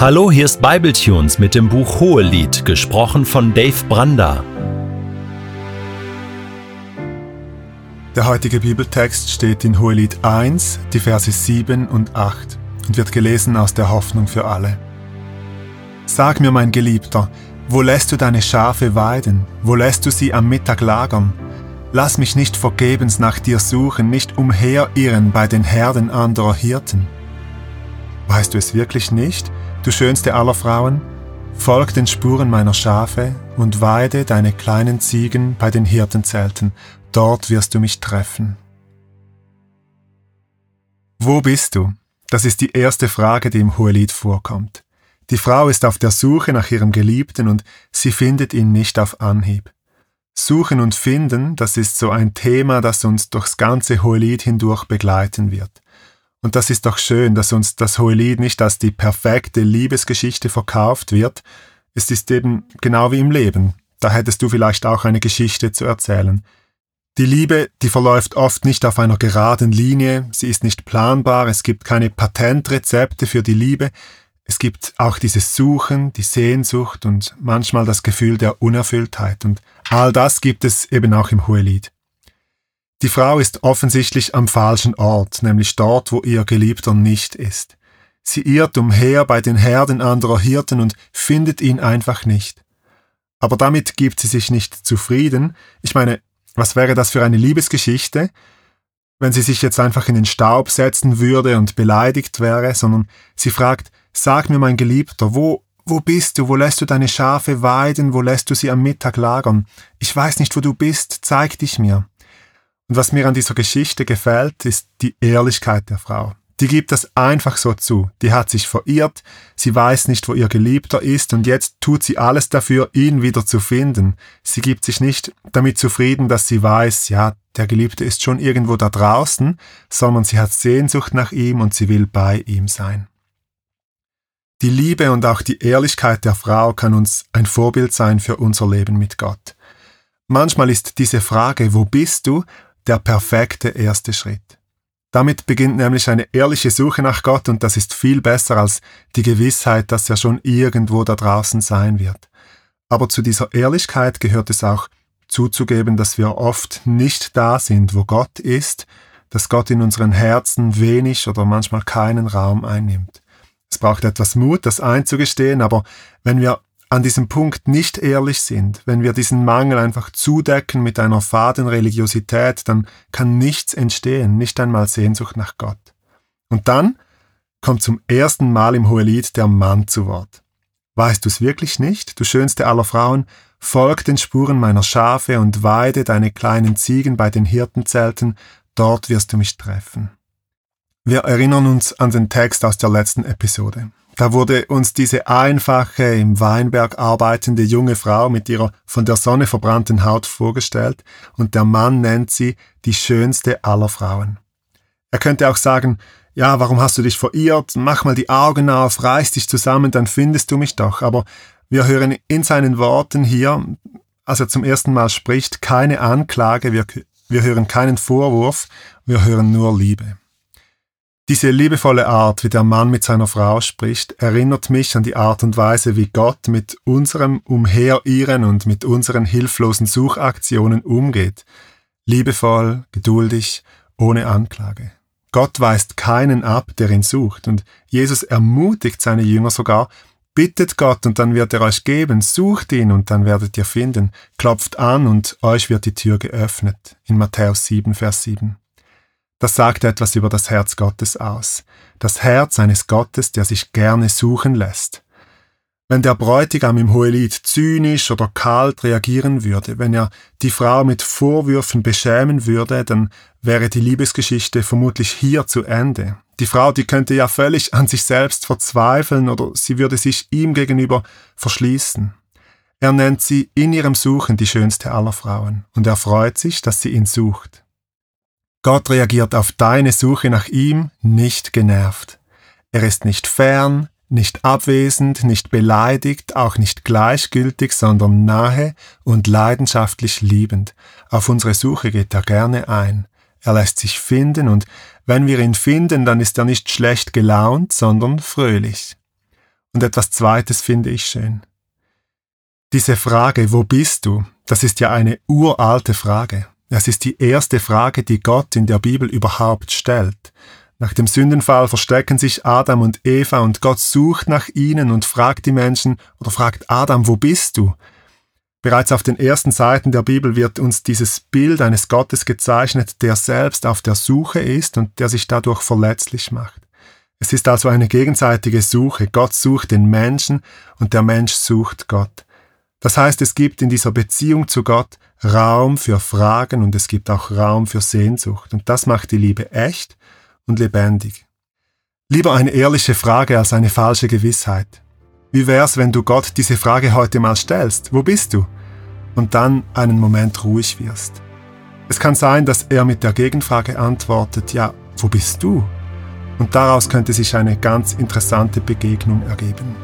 Hallo, hier ist Bibletunes mit dem Buch Hohelied, gesprochen von Dave Branda. Der heutige Bibeltext steht in Hohelied 1, die Verse 7 und 8 und wird gelesen aus der Hoffnung für alle. Sag mir, mein Geliebter, wo lässt du deine Schafe weiden? Wo lässt du sie am Mittag lagern? Lass mich nicht vergebens nach dir suchen, nicht umherirren bei den Herden anderer Hirten. Weißt du es wirklich nicht, du schönste aller Frauen? Folg den Spuren meiner Schafe und weide deine kleinen Ziegen bei den Hirtenzelten, dort wirst du mich treffen. Wo bist du? Das ist die erste Frage, die im Hohelied vorkommt. Die Frau ist auf der Suche nach ihrem Geliebten und sie findet ihn nicht auf Anhieb. Suchen und Finden, das ist so ein Thema, das uns durchs ganze Hohelied hindurch begleiten wird. Und das ist doch schön, dass uns das Hohelied nicht als die perfekte Liebesgeschichte verkauft wird. Es ist eben genau wie im Leben. Da hättest du vielleicht auch eine Geschichte zu erzählen. Die Liebe, die verläuft oft nicht auf einer geraden Linie, sie ist nicht planbar, es gibt keine Patentrezepte für die Liebe, es gibt auch dieses Suchen, die Sehnsucht und manchmal das Gefühl der Unerfülltheit und all das gibt es eben auch im Hohelied. Die Frau ist offensichtlich am falschen Ort, nämlich dort, wo ihr Geliebter nicht ist. Sie irrt umher bei den Herden anderer Hirten und findet ihn einfach nicht. Aber damit gibt sie sich nicht zufrieden. Ich meine, was wäre das für eine Liebesgeschichte, wenn sie sich jetzt einfach in den Staub setzen würde und beleidigt wäre, sondern sie fragt, sag mir mein Geliebter, wo, wo bist du, wo lässt du deine Schafe weiden, wo lässt du sie am Mittag lagern? Ich weiß nicht, wo du bist, zeig dich mir. Und was mir an dieser Geschichte gefällt, ist die Ehrlichkeit der Frau. Die gibt das einfach so zu. Die hat sich verirrt, sie weiß nicht, wo ihr Geliebter ist und jetzt tut sie alles dafür, ihn wieder zu finden. Sie gibt sich nicht damit zufrieden, dass sie weiß, ja, der Geliebte ist schon irgendwo da draußen, sondern sie hat Sehnsucht nach ihm und sie will bei ihm sein. Die Liebe und auch die Ehrlichkeit der Frau kann uns ein Vorbild sein für unser Leben mit Gott. Manchmal ist diese Frage, wo bist du, der perfekte erste Schritt. Damit beginnt nämlich eine ehrliche Suche nach Gott und das ist viel besser als die Gewissheit, dass er schon irgendwo da draußen sein wird. Aber zu dieser Ehrlichkeit gehört es auch zuzugeben, dass wir oft nicht da sind, wo Gott ist, dass Gott in unseren Herzen wenig oder manchmal keinen Raum einnimmt. Es braucht etwas Mut, das einzugestehen, aber wenn wir an diesem Punkt nicht ehrlich sind, wenn wir diesen Mangel einfach zudecken mit einer faden Religiosität, dann kann nichts entstehen, nicht einmal Sehnsucht nach Gott. Und dann kommt zum ersten Mal im Hohelied der Mann zu Wort. Weißt du es wirklich nicht, du schönste aller Frauen, folg den Spuren meiner Schafe und weide deine kleinen Ziegen bei den Hirtenzelten, dort wirst du mich treffen. Wir erinnern uns an den Text aus der letzten Episode. Da wurde uns diese einfache, im Weinberg arbeitende junge Frau mit ihrer von der Sonne verbrannten Haut vorgestellt und der Mann nennt sie die schönste aller Frauen. Er könnte auch sagen, ja, warum hast du dich verirrt? Mach mal die Augen auf, reiß dich zusammen, dann findest du mich doch. Aber wir hören in seinen Worten hier, als er zum ersten Mal spricht, keine Anklage, wir, wir hören keinen Vorwurf, wir hören nur Liebe. Diese liebevolle Art, wie der Mann mit seiner Frau spricht, erinnert mich an die Art und Weise, wie Gott mit unserem Umherirren und mit unseren hilflosen Suchaktionen umgeht. Liebevoll, geduldig, ohne Anklage. Gott weist keinen ab, der ihn sucht, und Jesus ermutigt seine Jünger sogar, bittet Gott und dann wird er euch geben, sucht ihn und dann werdet ihr finden, klopft an und euch wird die Tür geöffnet. In Matthäus 7, Vers 7. Das sagt etwas über das Herz Gottes aus. Das Herz eines Gottes, der sich gerne suchen lässt. Wenn der Bräutigam im Hohelied zynisch oder kalt reagieren würde, wenn er die Frau mit Vorwürfen beschämen würde, dann wäre die Liebesgeschichte vermutlich hier zu Ende. Die Frau, die könnte ja völlig an sich selbst verzweifeln oder sie würde sich ihm gegenüber verschließen. Er nennt sie in ihrem Suchen die schönste aller Frauen und er freut sich, dass sie ihn sucht. Gott reagiert auf deine Suche nach ihm nicht genervt. Er ist nicht fern, nicht abwesend, nicht beleidigt, auch nicht gleichgültig, sondern nahe und leidenschaftlich liebend. Auf unsere Suche geht er gerne ein. Er lässt sich finden und wenn wir ihn finden, dann ist er nicht schlecht gelaunt, sondern fröhlich. Und etwas Zweites finde ich schön. Diese Frage, wo bist du, das ist ja eine uralte Frage. Es ist die erste Frage, die Gott in der Bibel überhaupt stellt. Nach dem Sündenfall verstecken sich Adam und Eva und Gott sucht nach ihnen und fragt die Menschen oder fragt Adam, wo bist du? Bereits auf den ersten Seiten der Bibel wird uns dieses Bild eines Gottes gezeichnet, der selbst auf der Suche ist und der sich dadurch verletzlich macht. Es ist also eine gegenseitige Suche. Gott sucht den Menschen und der Mensch sucht Gott. Das heißt, es gibt in dieser Beziehung zu Gott Raum für Fragen und es gibt auch Raum für Sehnsucht. Und das macht die Liebe echt und lebendig. Lieber eine ehrliche Frage als eine falsche Gewissheit. Wie wär's, wenn du Gott diese Frage heute mal stellst? Wo bist du? Und dann einen Moment ruhig wirst. Es kann sein, dass er mit der Gegenfrage antwortet, ja, wo bist du? Und daraus könnte sich eine ganz interessante Begegnung ergeben.